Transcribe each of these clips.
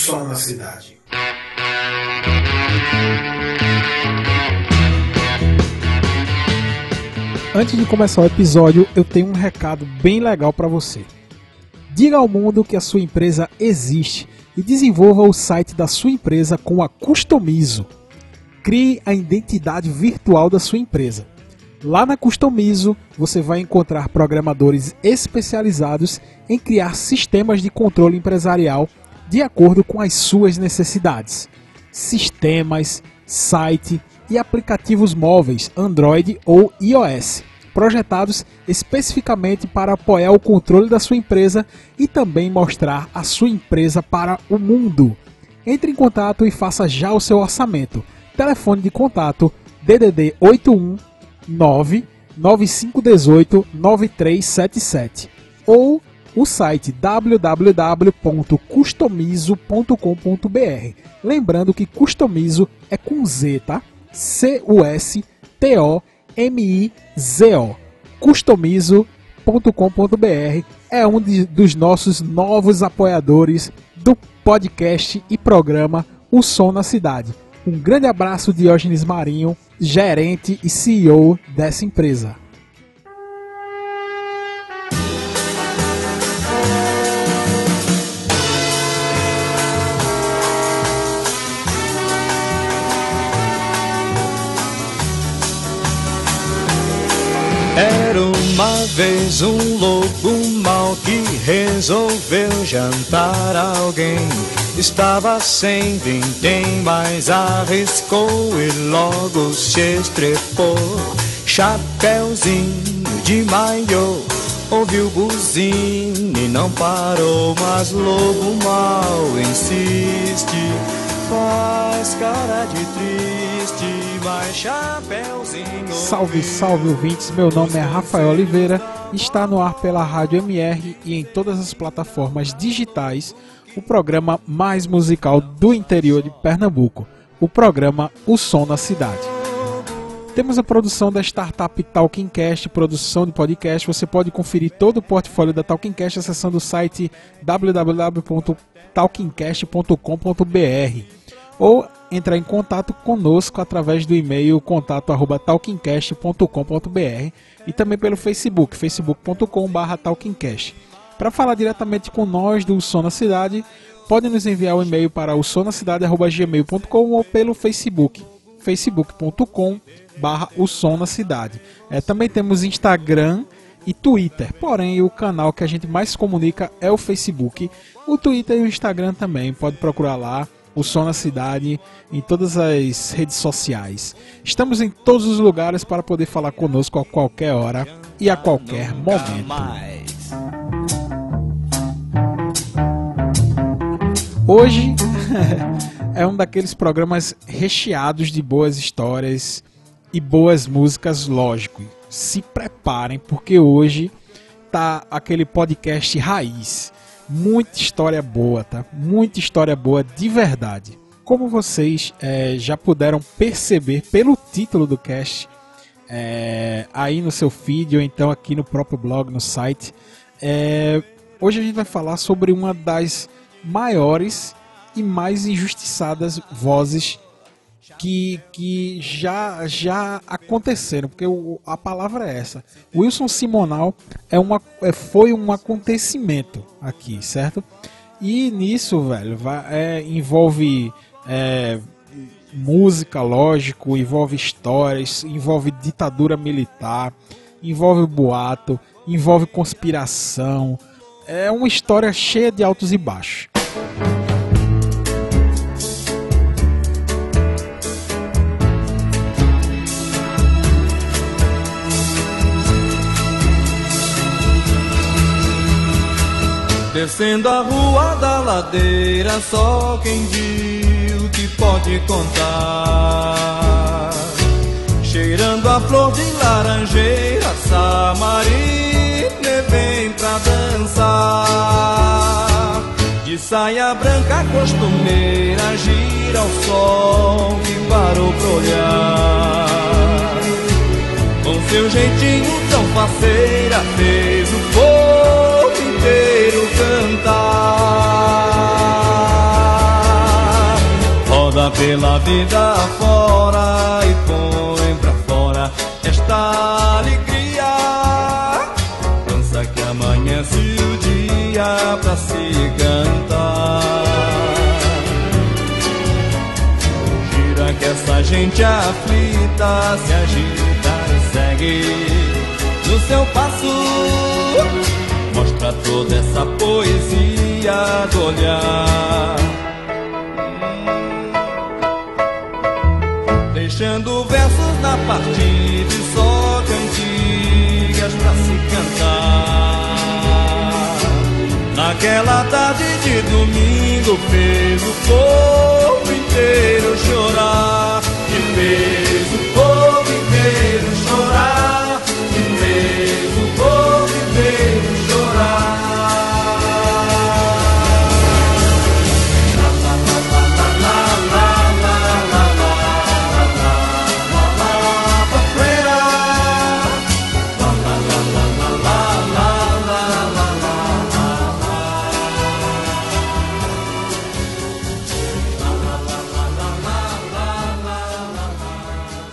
Som na cidade. Antes de começar o episódio, eu tenho um recado bem legal para você. Diga ao mundo que a sua empresa existe e desenvolva o site da sua empresa com a Customizo. Crie a identidade virtual da sua empresa. Lá na Customizo, você vai encontrar programadores especializados em criar sistemas de controle empresarial de acordo com as suas necessidades. Sistemas, site e aplicativos móveis Android ou iOS, projetados especificamente para apoiar o controle da sua empresa e também mostrar a sua empresa para o mundo. Entre em contato e faça já o seu orçamento. Telefone de contato DDD 81 9 9518 9377 ou o site www.customizo.com.br. Lembrando que Customizo é com Z, tá? C-U-S-T-O-M-I-Z-O. Customizo.com.br é um de, dos nossos novos apoiadores do podcast e programa O Som na Cidade. Um grande abraço, Diógenes Marinho, gerente e CEO dessa empresa. Vez um lobo mau que resolveu jantar alguém. Estava sem vintém, mas arriscou e logo se estrepou. Chapeuzinho de maiô, ouviu buzina e não parou. Mas lobo mau insiste, faz cara de triste. Salve, salve ouvintes, meu nome é Rafael Oliveira, está no ar pela Rádio MR e em todas as plataformas digitais o programa mais musical do interior de Pernambuco, o programa O Som na Cidade. Temos a produção da startup Talkingcast, produção de podcast. Você pode conferir todo o portfólio da Talkingcast acessando o site www.talkingcast.com.br ou entrar em contato conosco através do e-mail contato@talkingcast.com.br e também pelo Facebook, facebook.com/talkingcast. Para falar diretamente com nós do Som na Cidade, pode nos enviar um e-mail para o sonacidade@gmail.com ou pelo Facebook, facebook.com/barra. É, também temos Instagram e Twitter. Porém, o canal que a gente mais comunica é o Facebook. O Twitter e o Instagram também, pode procurar lá o Som na Cidade em todas as redes sociais. Estamos em todos os lugares para poder falar conosco a qualquer hora e a qualquer momento. Hoje é um daqueles programas recheados de boas histórias e boas músicas, lógico. Se preparem porque hoje tá aquele podcast raiz muita história boa, tá? Muita história boa de verdade. Como vocês é, já puderam perceber pelo título do cast, é, aí no seu feed ou então aqui no próprio blog, no site, é, hoje a gente vai falar sobre uma das maiores e mais injustiçadas vozes que, que já, já aconteceram, porque o, a palavra é essa. Wilson Simonal é uma, é, foi um acontecimento aqui, certo? E nisso, velho, vai, é, envolve é, música, lógico, envolve histórias, envolve ditadura militar, envolve boato, envolve conspiração. É uma história cheia de altos e baixos. Descendo a rua da ladeira, só quem viu que pode contar. Cheirando a flor de laranjeira, Samarina vem pra dançar. De saia branca costumeira, gira o sol que parou pra olhar. Com seu jeitinho tão faceira, fez o povo Pela vida fora e põe pra fora esta alegria. Dança que amanhece o dia pra se cantar. Gira que essa gente aflita se agita e segue no seu passo. Mostra toda essa poesia do olhar. Partida e só cantigas pra se cantar. Naquela tarde de domingo fez o povo inteiro chorar. E fez o povo inteiro chorar. E fez o povo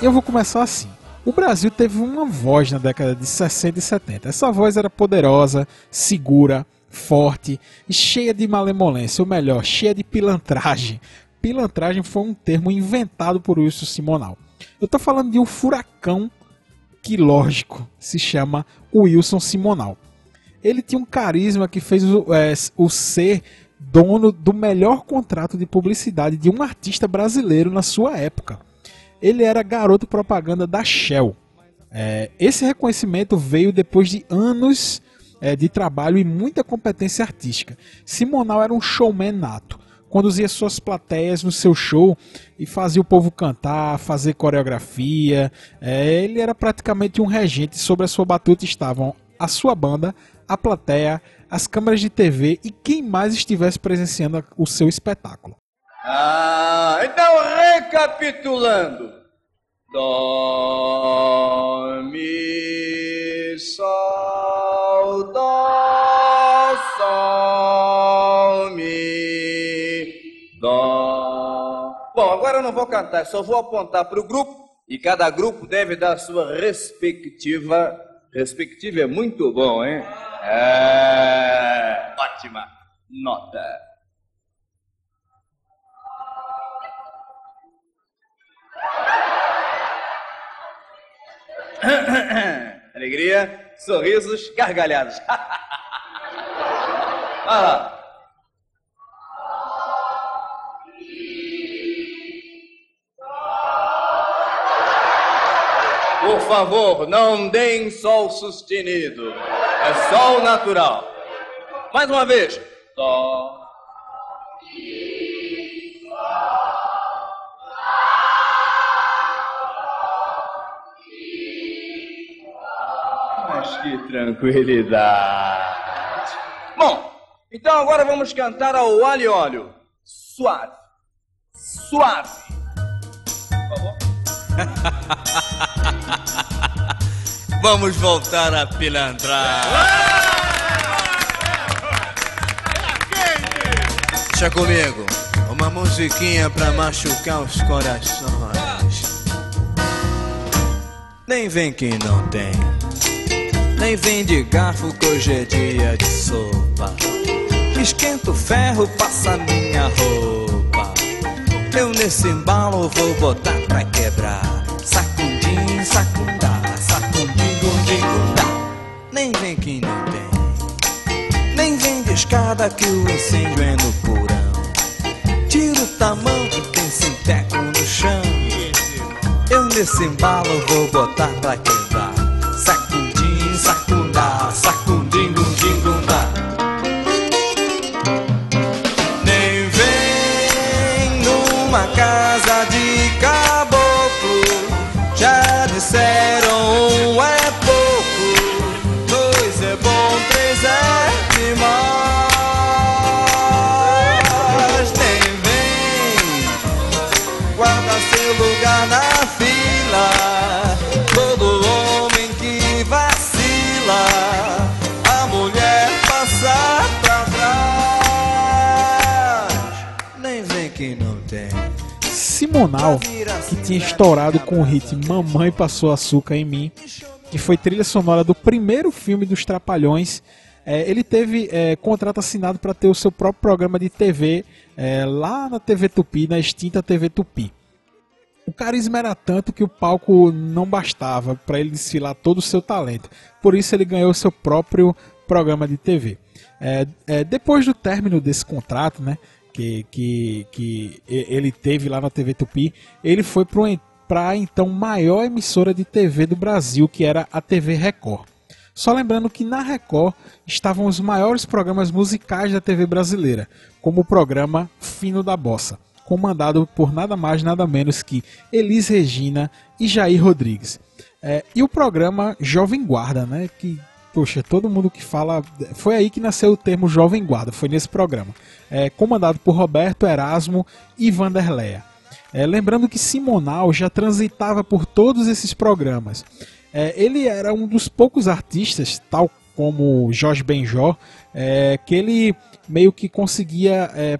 Eu vou começar assim. O Brasil teve uma voz na década de 60 e 70. Essa voz era poderosa, segura, forte e cheia de malemolência, ou melhor, cheia de pilantragem. Pilantragem foi um termo inventado por Wilson Simonal. Eu estou falando de um furacão que, lógico, se chama Wilson Simonal. Ele tinha um carisma que fez o, é, o ser dono do melhor contrato de publicidade de um artista brasileiro na sua época ele era garoto propaganda da Shell. É, esse reconhecimento veio depois de anos é, de trabalho e muita competência artística. Simonal era um showman nato. Conduzia suas plateias no seu show e fazia o povo cantar, fazer coreografia. É, ele era praticamente um regente. Sobre a sua batuta estavam a sua banda, a plateia, as câmeras de TV e quem mais estivesse presenciando o seu espetáculo. Ah, então recapitulando. Dó, mi, sol, dó, sol, mi, dó. Bom, agora eu não vou cantar, só vou apontar para o grupo e cada grupo deve dar sua respectiva. Respectiva é muito bom, hein? É, ótima nota. Alegria, sorrisos, gargalhadas. ah. Por favor, não deem sol sustenido. É sol natural. Mais uma vez. Dó. Tranquilidade. Bom, então agora vamos cantar ao alho e óleo. Suave. Suave. Por favor. Vamos voltar a pilantrar. Deixa comigo, uma musiquinha pra machucar os corações. Nem vem que não tem, nem vem de garfo que hoje é dia de sopa. Esquenta o ferro, passa minha roupa. Eu nesse embalo vou botar pra quebrar. Sacundim, sacundá, sacundim, gundim. Nem vem que não tem. Nem vem de escada que o incêndio é no porão. Tira o tamanho que tem sinteco no chão. Eu nesse embalo vou botar pra quebrar. Simonal, que tinha estourado com o hit Mamãe Passou Açúcar em Mim, que foi trilha sonora do primeiro filme dos Trapalhões. É, ele teve é, contrato assinado para ter o seu próprio programa de TV é, lá na TV Tupi, na extinta TV Tupi. O carisma era tanto que o palco não bastava para ele desfilar todo o seu talento. Por isso ele ganhou seu próprio programa de TV. É, é, depois do término desse contrato, né, que, que, que ele teve lá na TV Tupi, ele foi para a então maior emissora de TV do Brasil, que era a TV Record. Só lembrando que na Record estavam os maiores programas musicais da TV brasileira, como o programa Fino da Bossa comandado por nada mais nada menos que Elis Regina e Jair Rodrigues. É, e o programa Jovem Guarda, né? Que, poxa, todo mundo que fala. Foi aí que nasceu o termo Jovem Guarda, foi nesse programa. É, comandado por Roberto Erasmo e Vanderleia. É, lembrando que Simonal já transitava por todos esses programas. É, ele era um dos poucos artistas, tal como Jorge Benjó, é, que ele meio que conseguia é,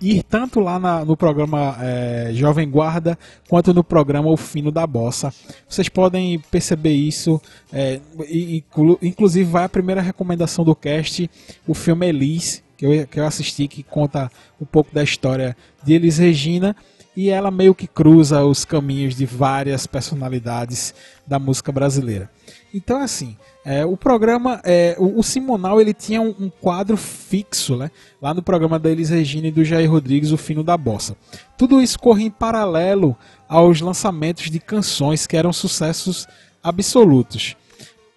ir tanto lá na, no programa é, Jovem Guarda quanto no programa O Fino da Bossa. Vocês podem perceber isso. É, inclu, inclusive, vai a primeira recomendação do cast, o filme Elis, que eu, que eu assisti, que conta um pouco da história de Elis Regina. E ela meio que cruza os caminhos de várias personalidades da música brasileira. Então, assim, é, o programa, é, o, o, Simonal, ele tinha um, um, quadro fixo, né? Lá no programa da Elis Regina e do Jair Rodrigues, O Fino da Bossa. Tudo isso corria em paralelo aos lançamentos de canções que eram sucessos absolutos.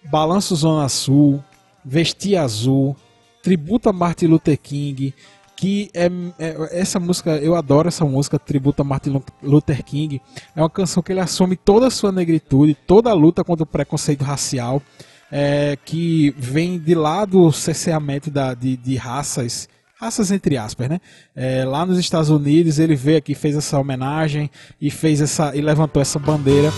Balanço Zona Sul, Vestia Azul, Tributo a Martin Luther King, que é, é, essa música, eu adoro essa música, Tributo a Martin Luther King. É uma canção que ele assume toda a sua negritude, toda a luta contra o preconceito racial é, que vem de lá do cerceamento da, de, de raças raças entre aspas, né? É, lá nos Estados Unidos ele veio aqui, fez essa homenagem e fez essa e levantou essa bandeira.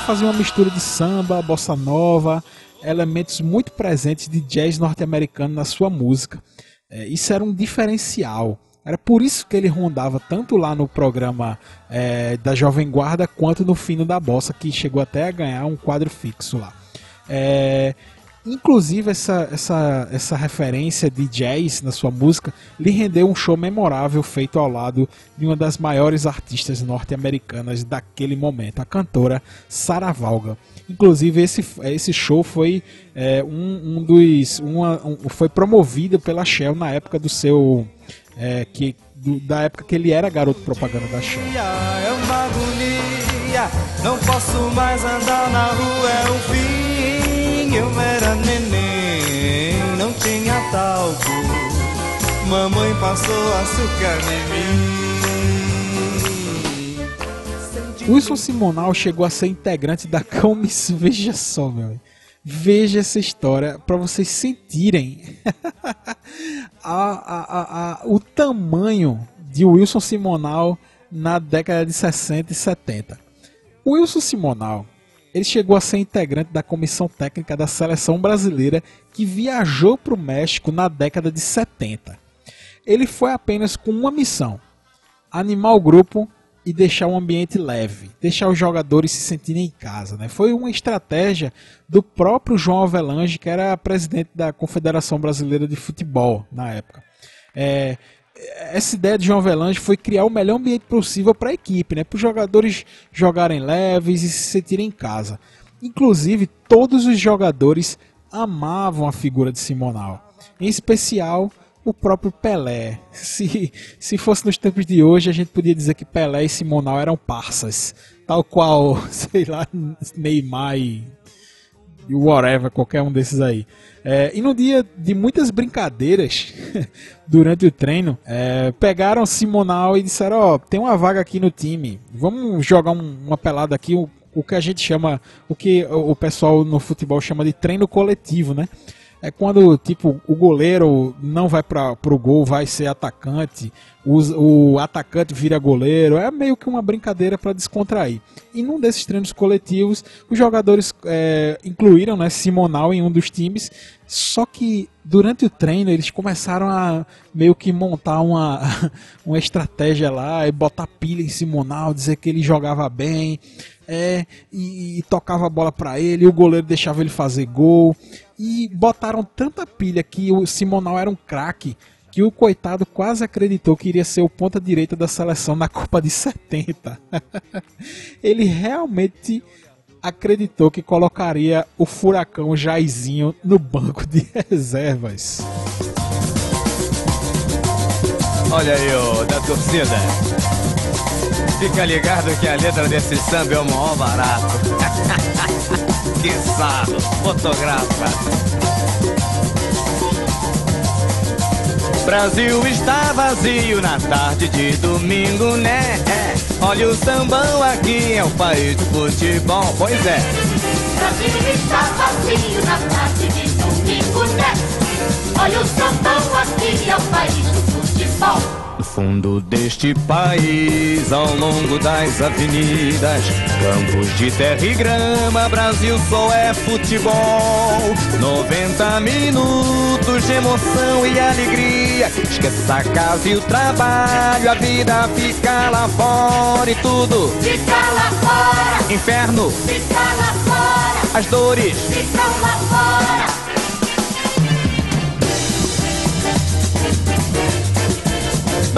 Fazia uma mistura de samba, bossa nova, elementos muito presentes de jazz norte-americano na sua música. É, isso era um diferencial. Era por isso que ele rondava tanto lá no programa é, da Jovem Guarda quanto no Fino da Bossa, que chegou até a ganhar um quadro fixo lá. É, inclusive, essa, essa, essa referência de jazz na sua música lhe rendeu um show memorável feito ao lado de uma das maiores artistas norte-americanas daquele momento, a cantora Sarah Vaughan. Inclusive, esse, esse show foi é, um, um, dos. Uma, um, foi promovido pela Shell na época do seu. É, que, do, da época que ele era garoto propaganda da Shell. É uma agonia, não posso mais andar na rua, é o fim. Eu talco. Mamãe passou açúcar em mim. Wilson Simonal chegou a ser integrante da comissão. Veja só, meu. Veja essa história para vocês sentirem a, a, a, o tamanho de Wilson Simonal na década de 60 e 70. O Wilson Simonal ele chegou a ser integrante da comissão técnica da seleção brasileira que viajou para o México na década de 70. Ele foi apenas com uma missão: animar o grupo e deixar o ambiente leve, deixar os jogadores se sentirem em casa. Né? Foi uma estratégia do próprio João Avelange, que era presidente da Confederação Brasileira de Futebol na época. É, essa ideia de João Avelange foi criar o melhor ambiente possível para a equipe, né? para os jogadores jogarem leves e se sentirem em casa. Inclusive, todos os jogadores amavam a figura de Simonal, em especial o próprio Pelé. Se, se fosse nos tempos de hoje, a gente podia dizer que Pelé e Simonal eram parças. Tal qual, sei lá, Neymar e, e whatever, qualquer um desses aí. É, e no dia de muitas brincadeiras, durante o treino, é, pegaram Simonal e disseram: Ó, oh, tem uma vaga aqui no time, vamos jogar um, uma pelada aqui, o, o que a gente chama, o que o pessoal no futebol chama de treino coletivo, né? É quando tipo o goleiro não vai para o gol, vai ser atacante, o, o, atacante vira goleiro, é meio que uma brincadeira para descontrair. E num desses treinos coletivos, os jogadores é, incluíram né, Simonal em um dos times, só que durante o treino eles começaram a meio que montar uma, uma estratégia lá e botar pilha em Simonal, dizer que ele jogava bem. É, e, e tocava a bola para ele, o goleiro deixava ele fazer gol e botaram tanta pilha que o Simonal era um craque que o coitado quase acreditou que iria ser o ponta direita da seleção na Copa de 70. Ele realmente acreditou que colocaria o furacão Jairzinho no banco de reservas. Olha aí, o da torcida. Fica ligado que a letra desse samba é o maior barato. sarro, fotografa. Brasil está vazio na tarde de domingo, né? É. Olha o sambão aqui, é o país do futebol, pois é. Brasil está vazio na tarde de domingo, né? Olha o sambão aqui, é o país do futebol. No fundo deste país, ao longo das avenidas, campos de terra e grama, Brasil só é futebol. 90 minutos de emoção e alegria. Esqueça a casa e o trabalho, a vida fica lá fora e tudo fica lá fora. Inferno fica lá fora. As dores ficam lá fora.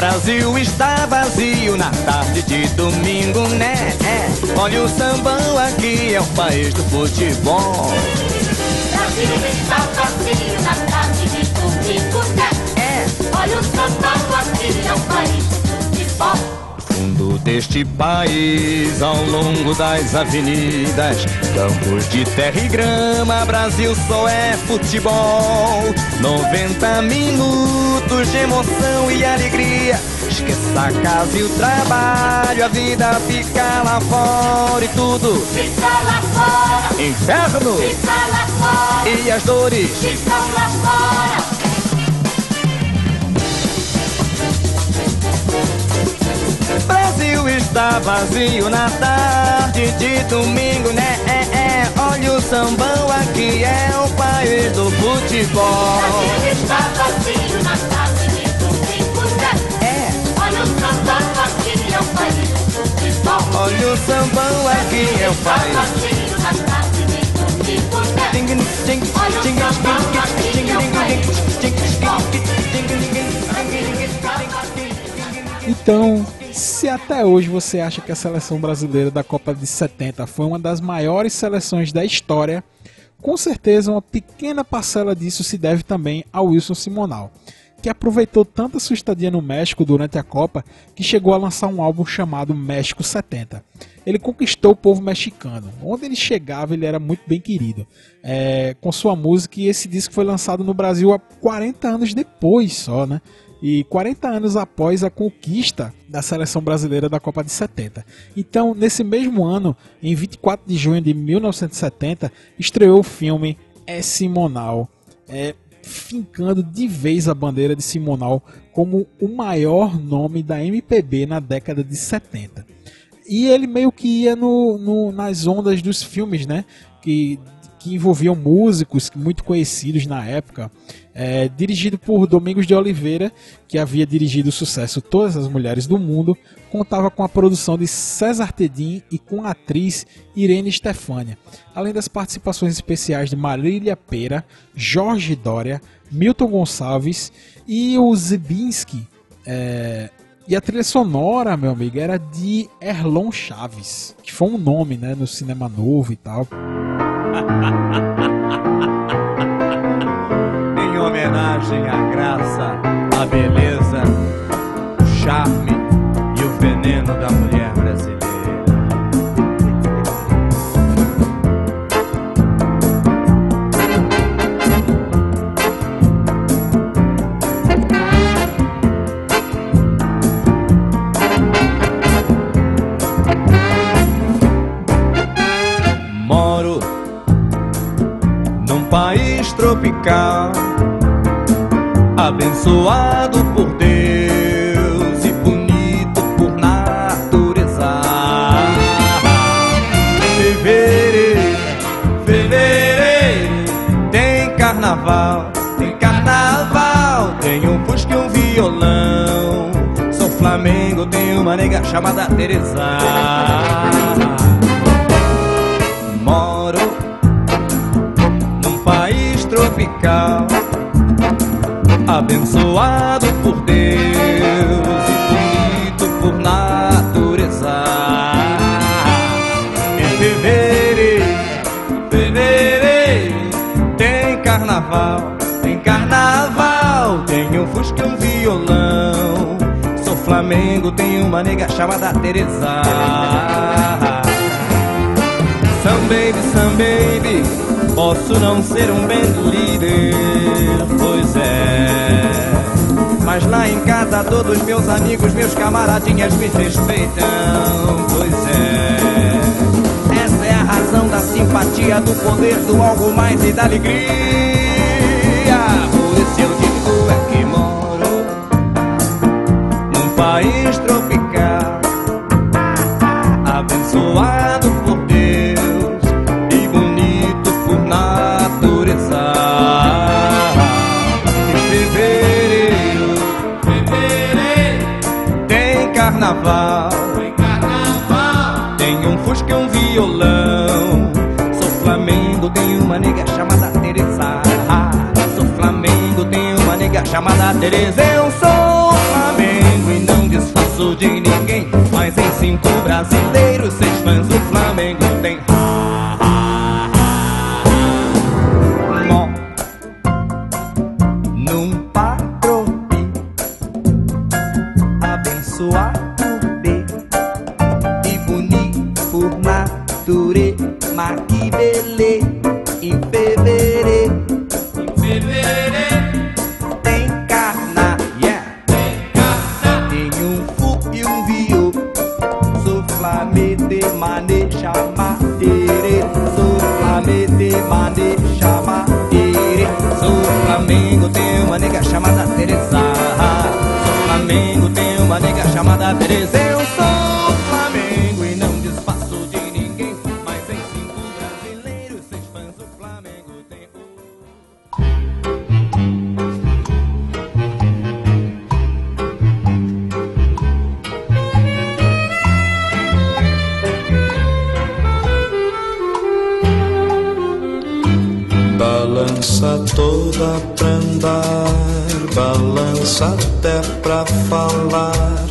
Brasil está vazio na tarde de domingo, né? É. Olha o sambão aqui, é o país do futebol. Brasil está vazio na tarde de domingo, né? É. Olha o sambão aqui, é o país do futebol fundo deste país, ao longo das avenidas, campos de terra e grama, Brasil só é futebol. 90 minutos de emoção e alegria. Esqueça a casa e o trabalho, a vida fica lá fora e tudo fica lá fora. Inferno fica lá fora. E as dores ficam lá fora. Brasil está vazio na tarde de domingo, né? É, é. Olha o sambão aqui, é o país do futebol. Brasil está vazio na tarde de domingo, né? É. Olha o sambão aqui, é o país do futebol. Olha o sambão aqui, é o país. Brasil está Olha o sambão aqui, é o país do futebol. Então, se até hoje você acha que a seleção brasileira da Copa de 70 foi uma das maiores seleções da história, com certeza uma pequena parcela disso se deve também ao Wilson Simonal, que aproveitou tanta sua estadia no México durante a Copa que chegou a lançar um álbum chamado México 70. Ele conquistou o povo mexicano. Onde ele chegava, ele era muito bem querido. É, com sua música, e esse disco foi lançado no Brasil há 40 anos depois só, né? E 40 anos após a conquista da seleção brasileira da Copa de 70. Então, nesse mesmo ano, em 24 de junho de 1970, estreou o filme É Simonal, é, fincando de vez a bandeira de Simonal como o maior nome da MPB na década de 70. E ele meio que ia no, no- nas ondas dos filmes, né? Que, que envolviam músicos muito conhecidos na época. É, dirigido por Domingos de Oliveira, que havia dirigido o sucesso Todas as Mulheres do Mundo, contava com a produção de César Tedim e com a atriz Irene Stefânia, além das participações especiais de Marília Pera, Jorge Dória, Milton Gonçalves e o Zibinski. É, e a trilha sonora, meu amigo, era de Erlon Chaves, que foi um nome né, no cinema novo e tal. Em homenagem à graça, à beleza, o charme abençoado por Deus e bonito por natureza. Fevereiro, fevereiro, tem carnaval, tem carnaval, tem um fusca e um violão. Sou Flamengo, tem uma nega chamada Teresa. Moro num país tropical, abençoado por Deus e bonito por natureza. Em fevereiro, fevereiro, tem carnaval, tem carnaval, tem um fusca e um violão. Sou Flamengo, tem uma nega chamada Teresa. Some baby, some baby, posso não ser um band leader, Mas lá em casa todos meus amigos, meus camaradinhas me respeitam, pois é. Essa é a razão da simpatia, do poder, do algo mais e da alegria. Por isso eu digo é que moro num país carnaval, tem carnaval, tem um fusca e um violão. Sou Flamengo, tem uma nega chamada Teresa. Sou Flamengo, tem uma nega chamada Teresa. Eu sou Flamengo e não desfaço de ninguém. Mas em cinco brasileiros, toda pra andar, balança até pra falar.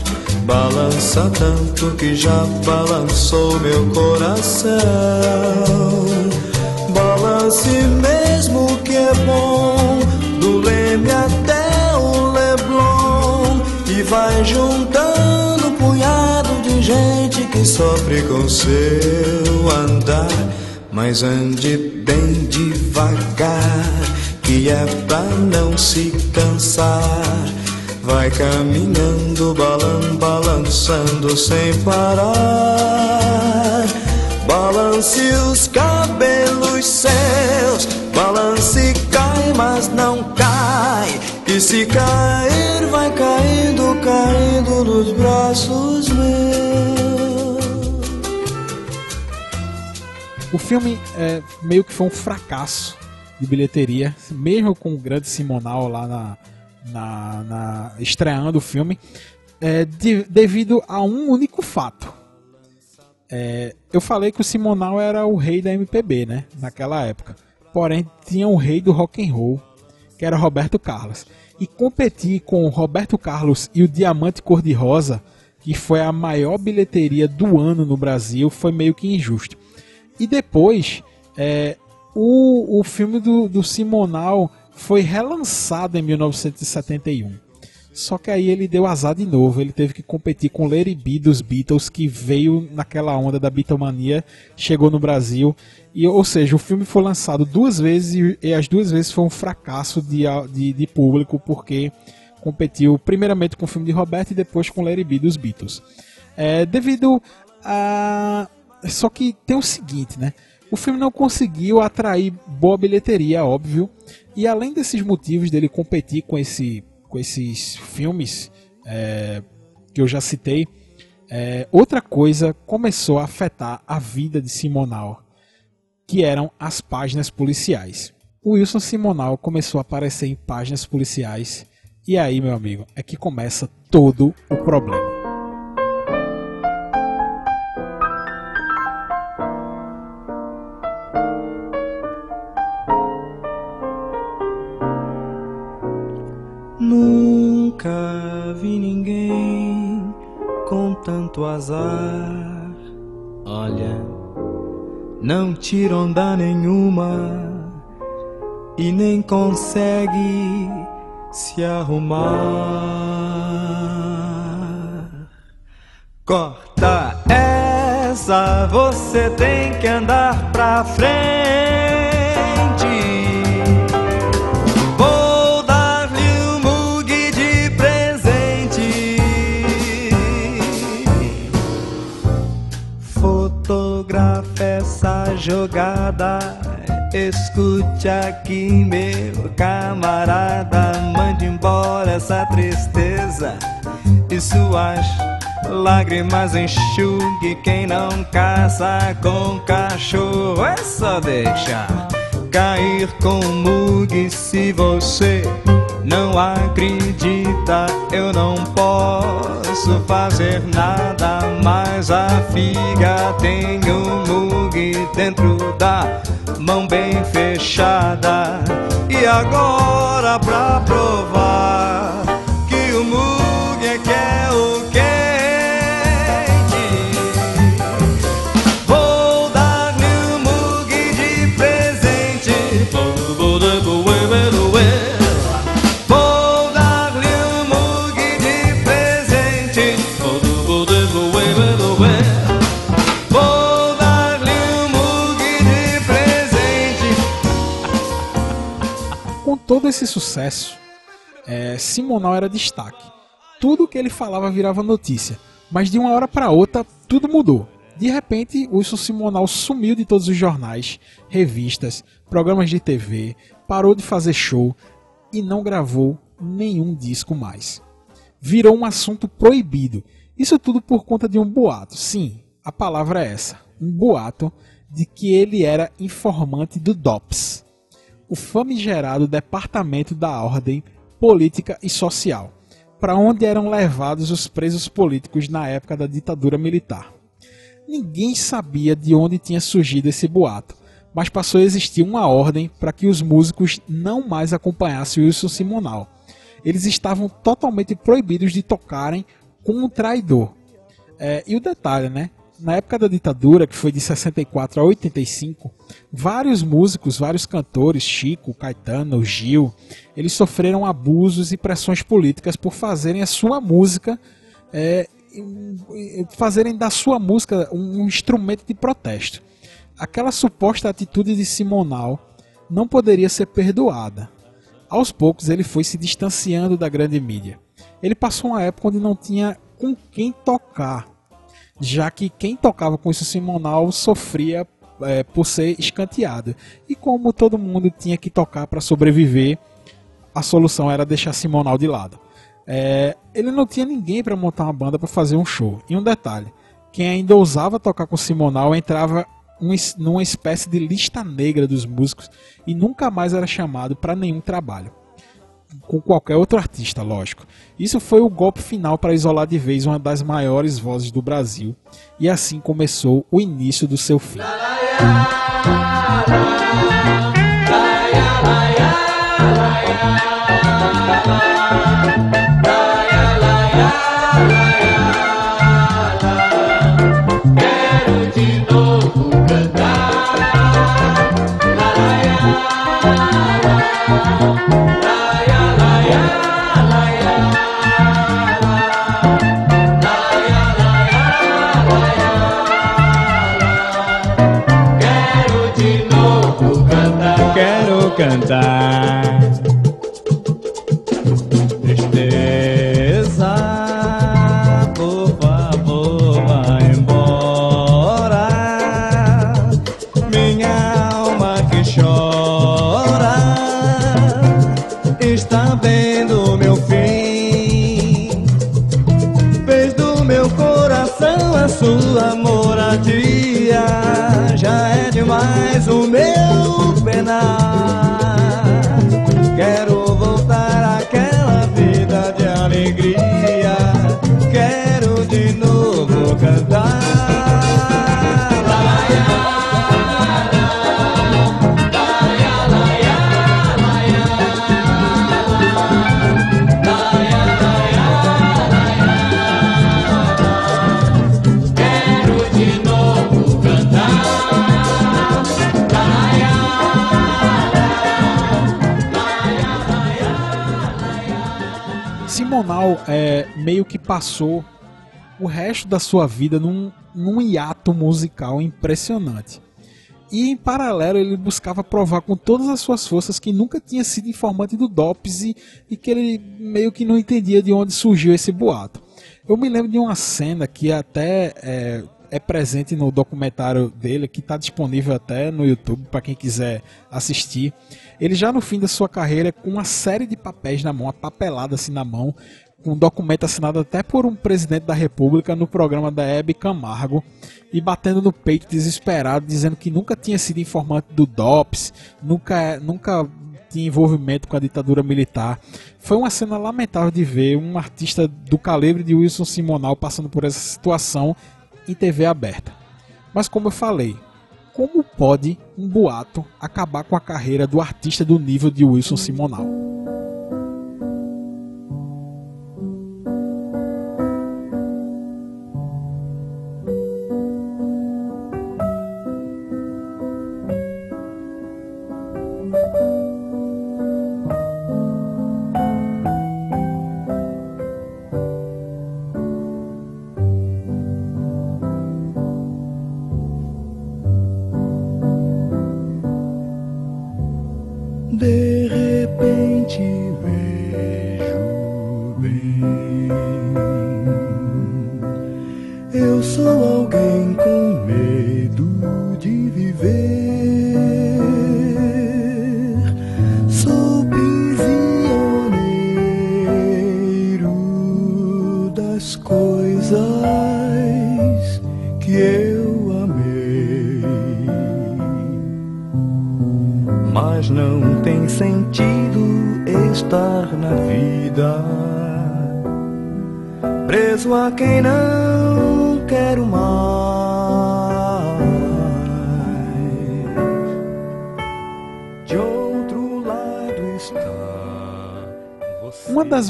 Balança tanto que já balançou meu coração. Balance mesmo que é bom, do Leme até o Leblon. E vai juntando um punhado de gente que sofre com seu andar. Mas ande bem devagar, que é pra não se cansar. Vai caminhando, balan, balançando sem parar. Balance os cabelos seus, balance cai, mas não cai. E se cair, vai caindo, caindo nos braços meus. O filme é, meio que foi um fracasso de bilheteria, mesmo com o grande Simonal lá na, na, na estreando o filme, é, de, devido a um único fato. É, eu falei que o Simonal era o rei da MPB, né, naquela época. Porém, tinha o rei do rock and roll, que era Roberto Carlos. E competir com Roberto Carlos e o Diamante Cor-de-Rosa, que foi a maior bilheteria do ano no Brasil, foi meio que injusto. E depois, é, o, o filme do, do Simonal foi relançado em 1971. Só que aí ele deu azar de novo, ele teve que competir com Larry B dos Beatles, que veio naquela onda da Beatlemania, chegou no Brasil, e, ou seja, o filme foi lançado duas vezes e, e as duas vezes foi um fracasso de, de, de, público, porque competiu primeiramente com o filme de Roberto e depois com Larry B dos Beatles. É, devido a. Só que tem o seguinte, né? O filme não conseguiu atrair boa bilheteria, óbvio, e além desses motivos dele competir com, esse, com esses filmes é, que eu já citei, é, outra coisa começou a afetar a vida de Simonal, que eram as páginas policiais. O Wilson Simonal começou a aparecer em páginas policiais, e aí, meu amigo, é que começa todo o problema. Tanto azar. Olha, não tira onda nenhuma e nem consegue se arrumar. Corta essa, você tem que andar pra frente. Jogada. Escute aqui, meu camarada. Mande embora essa tristeza e suas lágrimas enxugue. Quem não caça com cachorro é só deixar cair com mugue. Se você não acredita, eu não posso fazer nada. Mas a figa tem um mugue dentro da mão bem fechada. E agora pra provar esse sucesso, é, Simonal era destaque. Tudo que ele falava virava notícia. Mas de uma hora para outra, tudo mudou. De repente, Wilson Simonal sumiu de todos os jornais, revistas, programas de TV, parou de fazer show e não gravou nenhum disco mais. Virou um assunto proibido. Isso tudo por conta de um boato. Sim, a palavra é essa. Um boato de que ele era informante do DOPS, o famigerado Departamento da Ordem Política e Social, para onde eram levados os presos políticos na época da ditadura militar. Ninguém sabia de onde tinha surgido esse boato, mas passou a existir uma ordem para que os músicos não mais acompanhassem Wilson Simonal. Eles estavam totalmente proibidos de tocarem com um traidor. É, e o detalhe, né? Na época da ditadura, que foi de 64 a 85, vários músicos, vários cantores, Chico, Caetano, Gil, eles sofreram abusos e pressões políticas por fazerem a sua música, é, fazerem da sua música um instrumento de protesto aquela suposta atitude de Simonal não poderia ser perdoada. Aos poucos ele foi se distanciando da grande mídia. Ele passou uma época onde não tinha com quem tocar, já que quem tocava com isso Simonal sofria é, por ser escanteado. E como todo mundo tinha que tocar para sobreviver, a solução era deixar Simonal de lado. É, ele não tinha ninguém para montar uma banda para fazer um show. E um detalhe: quem ainda ousava tocar com Simonal entrava um, numa espécie de lista negra dos músicos e nunca mais era chamado para nenhum trabalho. Com qualquer outro artista, lógico. Isso foi o golpe final para isolar de vez uma das maiores vozes do Brasil, e assim começou o início do seu fim. Cantar. Tristeza, por favor, vá embora. Minha alma que chora está vendo meu fim. Fez do meu coração a sua moradia. Já é demais o meu penar. Simonal é, meio que passou o resto da sua vida num, num hiato musical impressionante. E em paralelo ele buscava provar com todas as suas forças que nunca tinha sido informante do DOPS e, e que ele meio que não entendia de onde surgiu esse boato. Eu me lembro de uma cena que até é, é presente no documentário dele, que está disponível até no YouTube para quem quiser assistir. Ele já no fim da sua carreira, com uma série de papéis na mão, uma papelada assim na mão, com um documento assinado até por um presidente da República no programa da Hebe Camargo, e batendo no peito desesperado, dizendo que nunca tinha sido informante do DOPS, nunca, nunca tinha envolvimento com a ditadura militar. Foi uma cena lamentável de ver um artista do calibre de Wilson Simonal passando por essa situação em TV aberta. Mas como eu falei, como pode um boato acabar com a carreira do artista do nível de Wilson Simonal?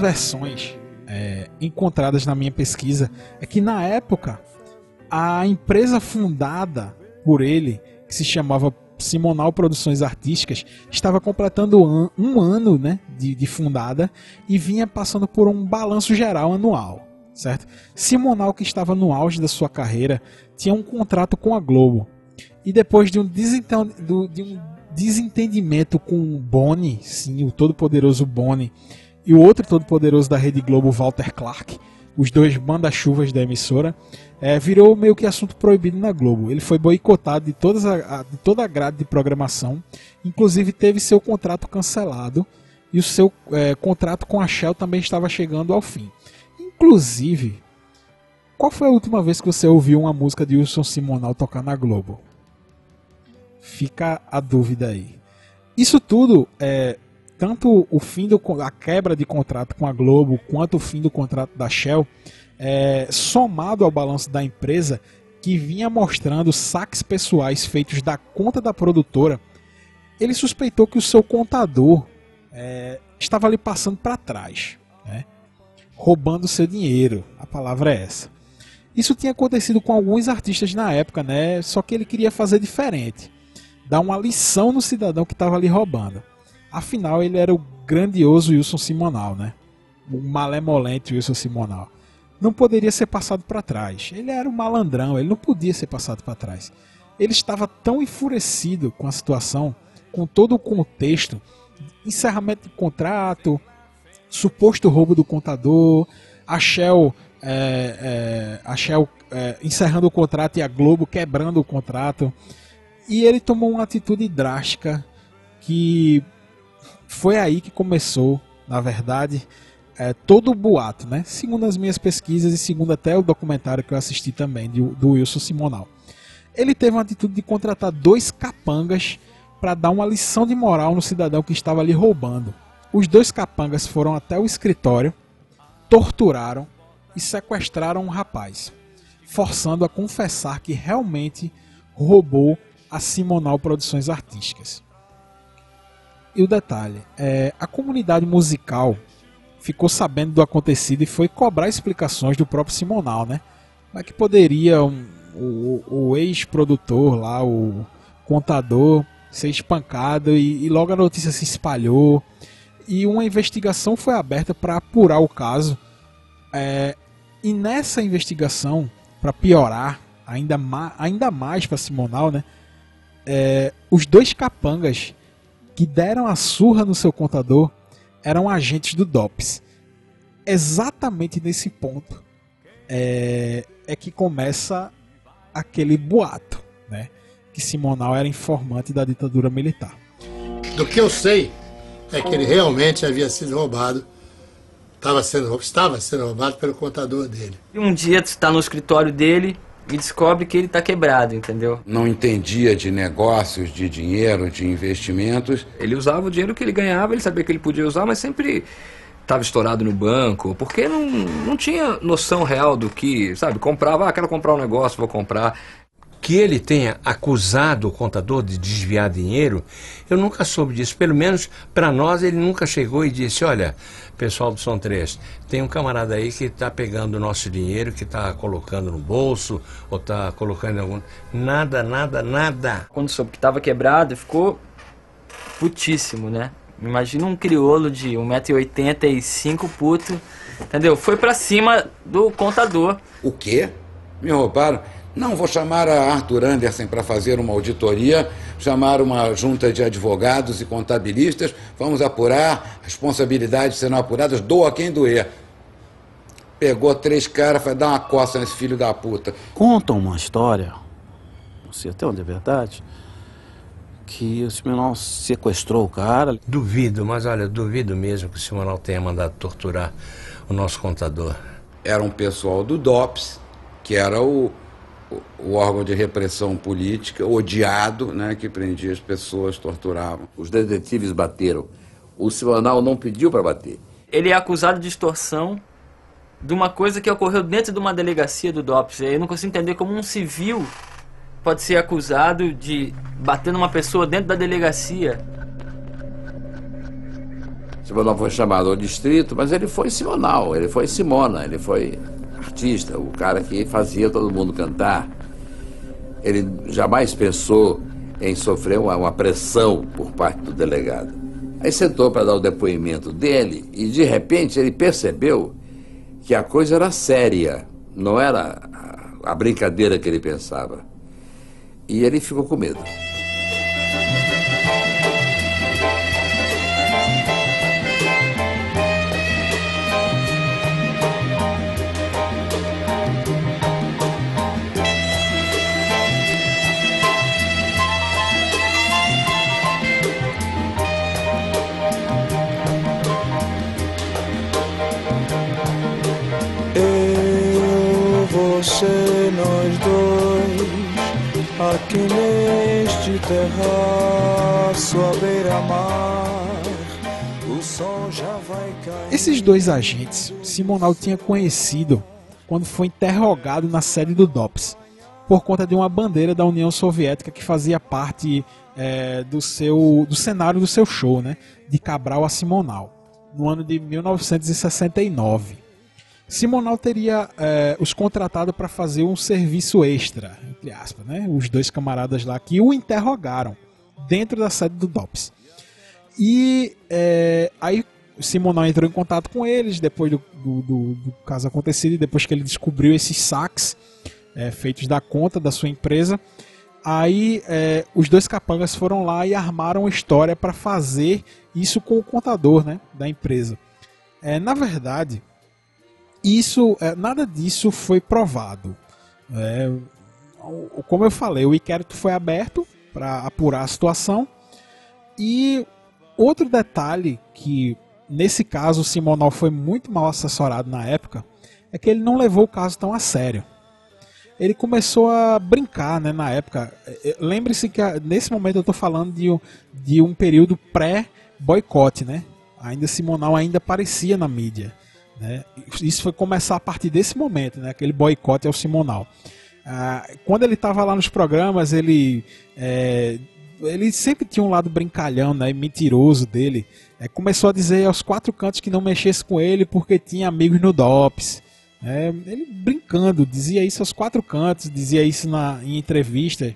Versões é, encontradas na minha pesquisa é que na época a empresa fundada por ele, que se chamava Simonal Produções Artísticas, estava completando um, ano né, de, de fundada e vinha passando por um balanço geral anual. Certo? Simonal, que estava no auge da sua carreira, tinha um contrato com a Globo. E depois de um, de um desentendimento com o Boni, sim, o todo-poderoso Boni, e o outro todo-poderoso da Rede Globo, Walter Clark, os dois manda-chuvas da emissora, é, virou meio que assunto proibido na Globo. Ele foi boicotado de, todas a, de toda a grade de programação, inclusive teve seu contrato cancelado e o seu é, contrato com a Shell também estava chegando ao fim. Inclusive, qual foi a última vez que você ouviu uma música de Wilson Simonal tocar na Globo? Fica a dúvida aí. Isso tudo é tanto o fim do a quebra de contrato com a Globo quanto o fim do contrato da Shell é, somado ao balanço da empresa, que vinha mostrando saques pessoais feitos da conta da produtora, ele suspeitou que o seu contador é, estava ali passando para trás, né? roubando seu dinheiro. A palavra é essa. Isso tinha acontecido com alguns artistas na época, né? Só que ele queria fazer diferente, dar uma lição no cidadão que estava ali roubando. Afinal, ele era o grandioso Wilson Simonal, né? O malemolente Wilson Simonal não poderia ser passado para trás. Ele era um malandrão, ele não podia ser passado para trás. Ele estava tão enfurecido com a situação, com todo o contexto, encerramento de contrato, suposto roubo do contador, a Shell, é, é, a Shell é, encerrando o contrato e a Globo quebrando o contrato. E ele tomou uma atitude drástica que foi aí que começou, na verdade, é, todo o boato, né? Segundo as minhas pesquisas e segundo até o documentário que eu assisti também de, do Wilson Simonal. Ele teve uma atitude de contratar dois capangas para dar uma lição de moral no cidadão que estava ali roubando. Os dois capangas foram até o escritório, torturaram e sequestraram um rapaz, forçando a confessar que realmente roubou a Simonal Produções Artísticas. E o detalhe, é, a comunidade musical ficou sabendo do acontecido e foi cobrar explicações do próprio Simonal, né? É que poderia um, o, o ex-produtor lá, o contador, ser espancado e, e, logo a notícia se espalhou e uma investigação foi aberta para apurar o caso. É, e nessa investigação, para piorar ainda, ma ainda mais para Simonal, né? É, os dois capangas que deram a surra no seu contador eram agentes do DOPS. Exatamente nesse ponto é, é que começa aquele boato, né? Que Simonal era informante da ditadura militar. Do que eu sei é que ele realmente havia sido roubado, estava sendo, estava sendo roubado pelo contador dele. E um dia está no escritório dele, e descobre que ele está quebrado, entendeu? Não entendia de negócios, de dinheiro, de investimentos. Ele usava o dinheiro que ele ganhava, ele sabia que ele podia usar, mas sempre estava estourado no banco, porque não, não tinha noção real do que, sabe, comprava, ah, quero comprar um negócio, vou comprar que ele tenha acusado o contador de desviar dinheiro, eu nunca soube disso. Pelo menos para nós ele nunca chegou e disse: Olha, pessoal do Som 3, tem um camarada aí que está pegando o nosso dinheiro, que está colocando no bolso, ou está colocando em algum. Nada, nada, nada. Quando soube que estava quebrado, ficou putíssimo, né? Imagina um crioulo de 1,85m puto, entendeu? Foi para cima do contador. O quê? Me roubaram? Não, vou chamar a Arthur Anderson para fazer uma auditoria, chamar uma junta de advogados e contabilistas, vamos apurar, responsabilidades serão apuradas, doa quem doer. Pegou três caras, vai dar uma coça nesse filho da puta. Contam uma história, não sei até onde é verdade, que o Simonal sequestrou o cara. Duvido, mas olha, duvido mesmo que o Simonal tenha mandado torturar o nosso contador. Era um pessoal do DOPS, que era o, o órgão de repressão política, odiado, né, que prendia as pessoas, torturava. Os detetives bateram. O Simonal não pediu para bater. Ele é acusado de extorsão de uma coisa que ocorreu dentro de uma delegacia do DOPS. Eu não consigo entender como um civil pode ser acusado de bater numa pessoa dentro da delegacia. Simonal foi chamado ao distrito, mas ele foi Simonal, ele foi Simona, ele foi artista, o cara que fazia todo mundo cantar. Ele jamais pensou em sofrer uma, uma pressão por parte do delegado. Aí sentou para dar o depoimento dele e de repente ele percebeu que a coisa era séria, não era a, a brincadeira que ele pensava. E ele ficou com medo. Terraço à beira-mar, o sol já vai cair. Esses dois agentes, Simonal tinha conhecido quando foi interrogado na sede do DOPS, por conta de uma bandeira da União Soviética que fazia parte é, do seu do cenário do seu show, né, de Cabral a Simonal, no ano de 1969. Simonal teria é, os contratado para fazer um serviço extra, entre aspas, né? Os dois camaradas lá que o interrogaram dentro da sede do DOPS. E é, aí Simonal entrou em contato com eles depois do, do, do, do caso acontecido e depois que ele descobriu esses saques é, feitos da conta da sua empresa. Aí é, os dois capangas foram lá e armaram história para fazer isso com o contador né, da empresa. É, na verdade, isso é, nada disso foi provado. É, como eu falei, o inquérito foi aberto para apurar a situação. E outro detalhe que nesse caso o Simonal foi muito mal assessorado na época é que ele não levou o caso tão a sério. Ele começou a brincar né, na época. Eh, Lembre-se que nesse momento eu estou falando de, um- de um período pré-boicote. Né? Ainda Simonal ainda aparecia na mídia. Né? Isso foi começar a partir desse momento, né? aquele boicote ao Simonal. Ah, quando ele estava lá nos programas, ele é, ele sempre tinha um lado brincalhão, né, mentiroso dele. É, começou a dizer aos quatro cantos que não mexesse com ele porque tinha amigos no DOPS. É, ele brincando, dizia isso aos quatro cantos, dizia isso na, em entrevistas.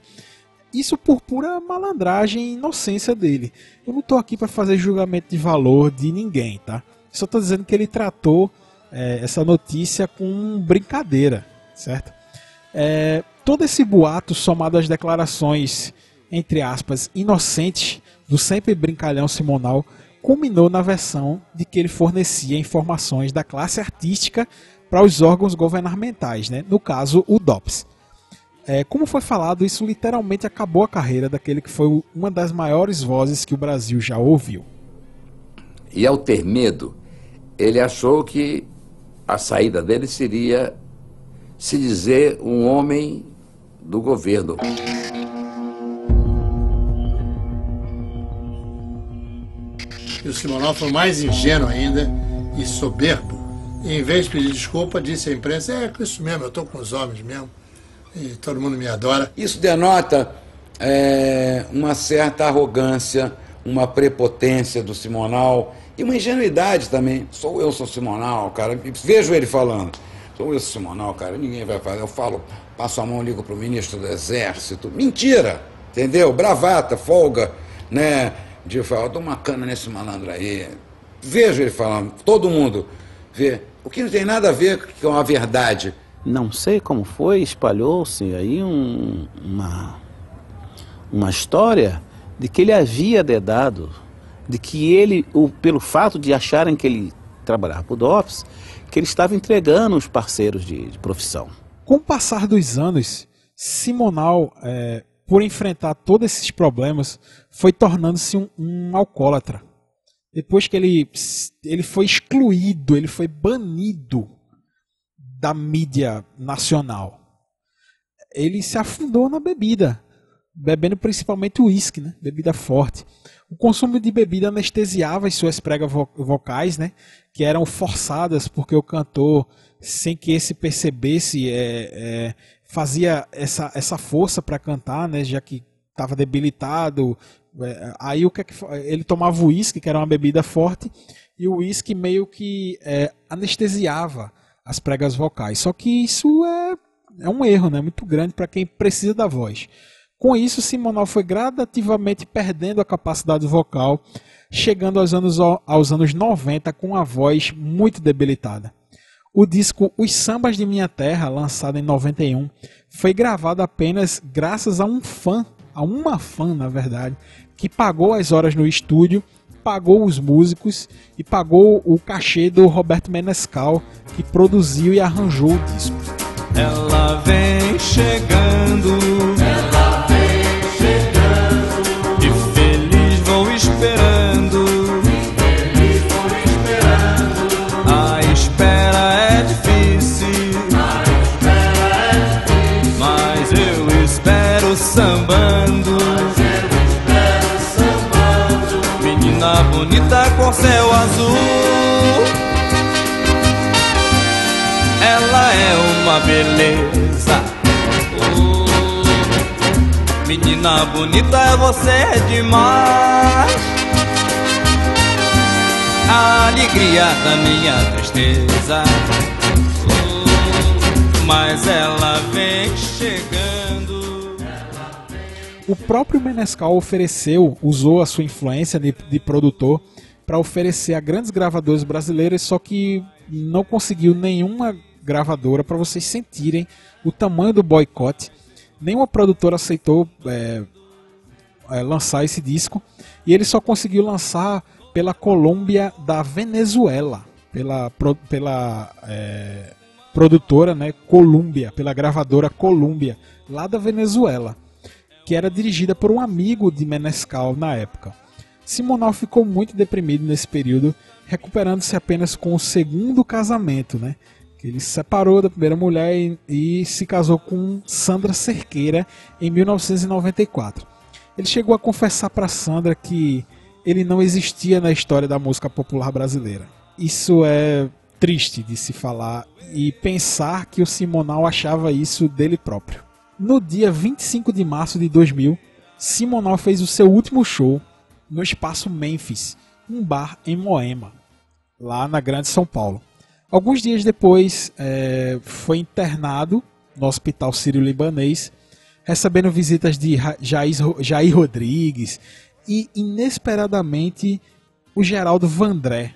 Isso por pura malandragem e inocência dele. Eu não estou aqui para fazer julgamento de valor de ninguém, tá? Só estou dizendo que ele tratou é, essa notícia com brincadeira, certo? É, todo esse boato somado às declarações, entre aspas, inocentes do sempre brincalhão Simonal, culminou na versão de que ele fornecia informações da classe artística para os órgãos governamentais, né? no caso o DOPS. É, como foi falado, isso literalmente acabou a carreira daquele que foi uma das maiores vozes que o Brasil já ouviu. E ao ter medo, ele achou que a saída dele seria se dizer um homem do governo. E o Simonal foi mais ingênuo ainda e soberbo. E, em vez de pedir desculpa, disse à imprensa: É, com isso mesmo, eu estou com os homens mesmo. E todo mundo me adora. Isso denota é, uma certa arrogância, uma prepotência do Simonal e uma ingenuidade também. Sou eu, sou Simonal, cara. Vejo ele falando. Sou eu, sou Simonal, cara. Ninguém vai fazer. Eu falo, passo a mão, ligo pro ministro do Exército. Mentira! Entendeu? Bravata, folga, né? De falar, dou uma cana nesse malandro aí. Vejo ele falando, todo mundo vê. O que não tem nada a ver com a verdade. Não sei como foi, espalhou-se aí um- uma, uma história de que ele havia dedado, de que ele, o, pelo fato de acharem que ele trabalhava para o DOPS, que ele estava entregando os parceiros de, de profissão. Com o passar dos anos, Simonal, é, por enfrentar todos esses problemas, foi tornando-se um, um alcoólatra. Depois que ele, ele foi excluído, ele foi banido da mídia nacional, ele se afundou na bebida, bebendo principalmente uísque, né? bebida forte. O consumo de bebida anestesiava as suas pregas vo- vocais, né? que eram forçadas porque o cantor, sem que esse percebesse, é, é, fazia essa, essa força para cantar, né? já que estava debilitado, É, aí o que, é que ele tomava uísque, que era uma bebida forte, e o uísque meio que é, anestesiava as pregas vocais. Só que isso é, é um erro, né? Muito grande para quem precisa da voz. Com isso, Simonal foi gradativamente perdendo a capacidade vocal, chegando aos anos, aos anos 90 com a voz muito debilitada. O disco Os Sambas de Minha Terra, lançado em 91, foi gravado apenas graças a um fã, a uma fã, na verdade, que pagou as horas no estúdio, pagou os músicos e pagou o cachê do Roberto Menescal, que produziu e arranjou o disco. Ela vem chegando, uma beleza. Oh, menina bonita, você é demais. A alegria da minha tristeza. Oh, mas ela vem chegando. O próprio Menescal ofereceu, usou a sua influência de, de produtor para oferecer a grandes gravadoras brasileiras, só que não conseguiu nenhuma gravadora para vocês sentirem o tamanho do boicote. Nenhuma produtora aceitou é, é, lançar esse disco e ele só conseguiu lançar pela Colômbia da Venezuela, pela, pro, pela é, produtora né, Columbia, pela gravadora Columbia, lá da Venezuela, que era dirigida por um amigo de Menescal na época. Simonal ficou muito deprimido nesse período, recuperando-se apenas com o segundo casamento, né? Ele se separou da primeira mulher e, e, se casou com Sandra Cerqueira em 1994. Ele chegou a confessar para Sandra que ele não existia na história da música popular brasileira. Isso é triste de se falar e pensar que o Simonal achava isso dele próprio. No dia 25 de março de 2000, Simonal fez o seu último show no Espaço Memphis, um bar em Moema, lá na Grande São Paulo. Alguns dias depois, é, foi internado no Hospital Sírio-Libanês, recebendo visitas de Jair, Jair Rodrigues e, inesperadamente, o Geraldo Vandré,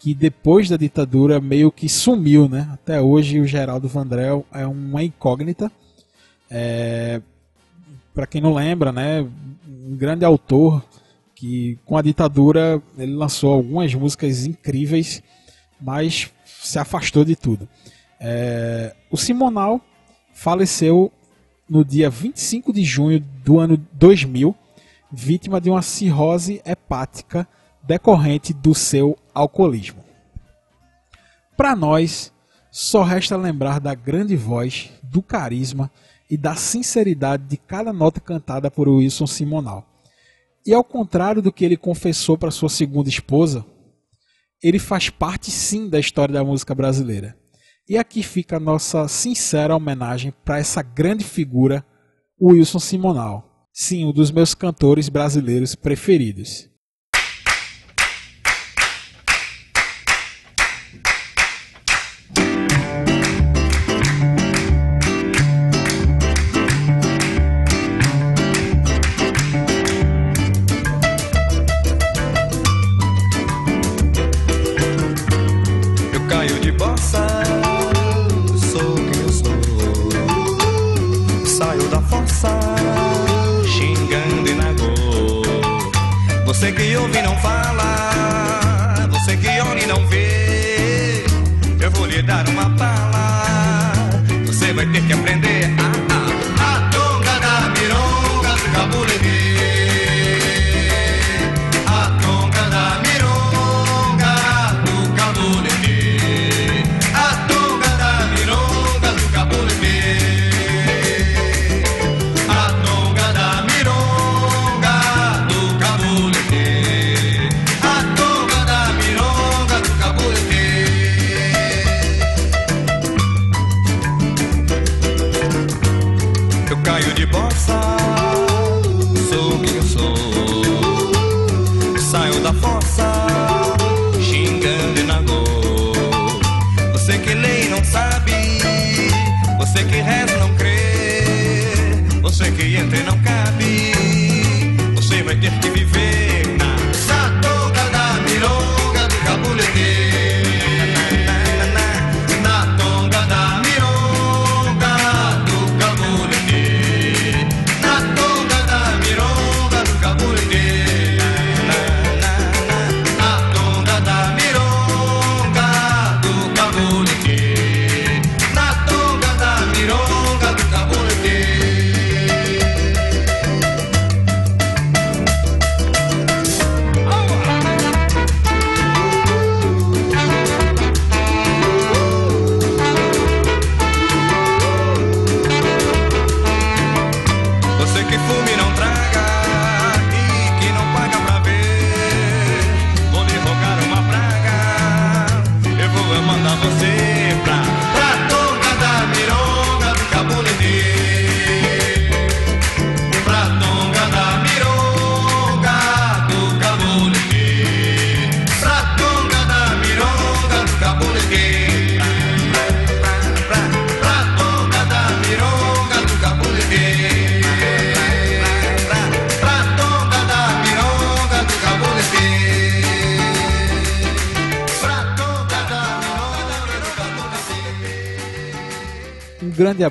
que depois da ditadura meio que sumiu, né? Até hoje o Geraldo Vandré é uma incógnita. É, Para quem não lembra, né? Um grande autor que com a ditadura ele lançou algumas músicas incríveis, mas se afastou de tudo. É, o Simonal faleceu no dia 25 de junho do ano 2000, vítima de uma cirrose hepática decorrente do seu alcoolismo. Para nós, só resta lembrar da grande voz, do carisma e da sinceridade de cada nota cantada por Wilson Simonal. E ao contrário do que ele confessou para sua segunda esposa, ele faz parte sim da história da música brasileira. E aqui fica a nossa sincera homenagem para essa grande figura, Wilson Simonal. Sim, um dos meus cantores brasileiros preferidos.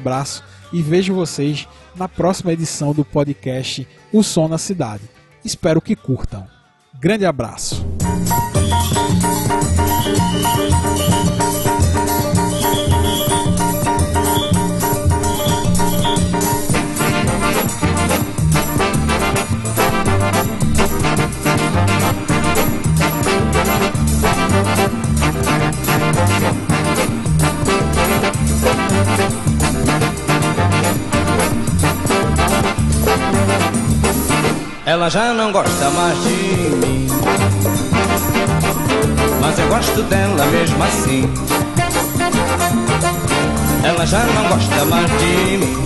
Abraço e vejo vocês na próxima edição do podcast O Som na Cidade. Espero que curtam. Grande abraço. Ela já não gosta mais de mim. Mas eu gosto dela mesmo assim. Ela já não gosta mais de mim.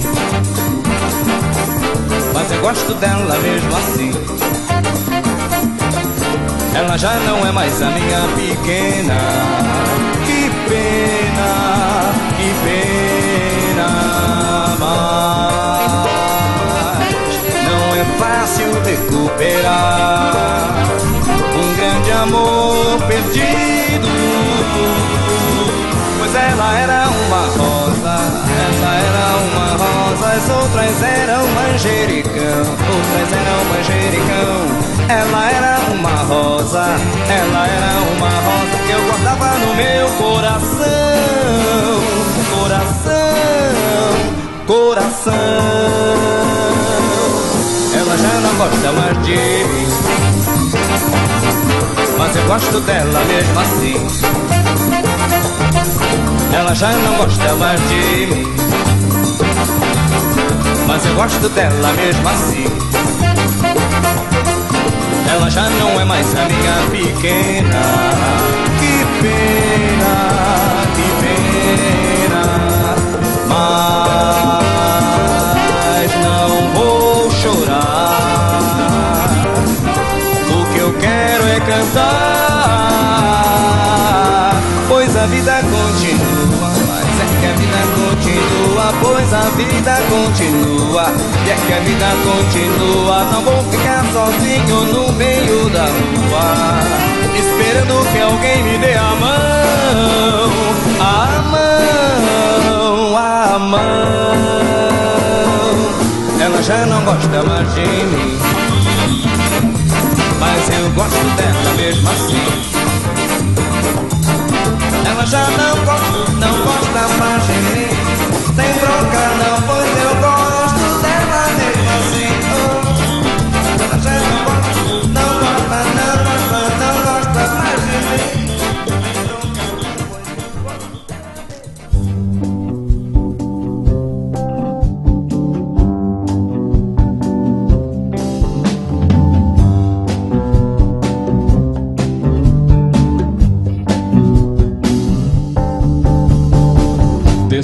Mas eu gosto dela mesmo assim. Ela já não é mais a minha pequena. Que pena, que pena. Mas recuperar um grande amor perdido. Pois ela era uma rosa, ela era uma rosa, as outras eram manjericão, outras eram manjericão. Ela era uma rosa, ela era uma rosa que eu guardava no meu coração, coração, coração. Já não gosta mais de mim, mas eu gosto dela mesmo assim. Ela já não gosta mais de mim, mas eu gosto dela mesmo assim. Ela já não é mais a minha pequena. Que pena, que pena. Mas cantar. Pois a vida continua, mas é que a vida continua, pois a vida continua, e é que a vida continua. Não vou ficar sozinho no meio da rua, esperando que alguém me dê a mão, a mão, a mão. Ela já não gosta mais de mim, eu gosto dela mesmo assim. Ela já não gosta, não gosta mais de mim. Tem bronca não, pois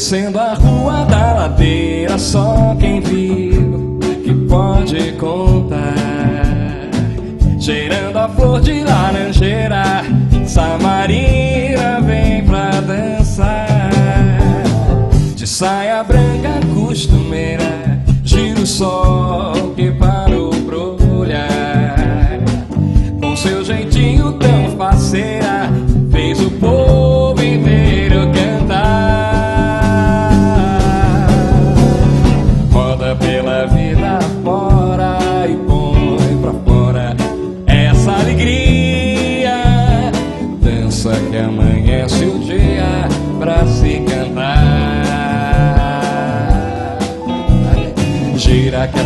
Descendo a rua da ladeira, só quem viu que pode contar. Cheirando a flor de laranjeira, Samarina.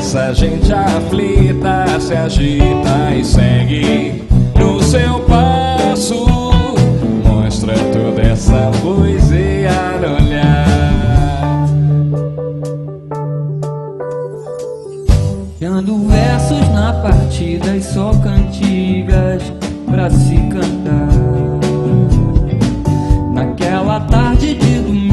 Essa gente aflita se agita e segue no seu passo. Mostra toda essa poesia no olhar. Dando versos na partida e só cantigas pra se cantar. Naquela tarde de domingo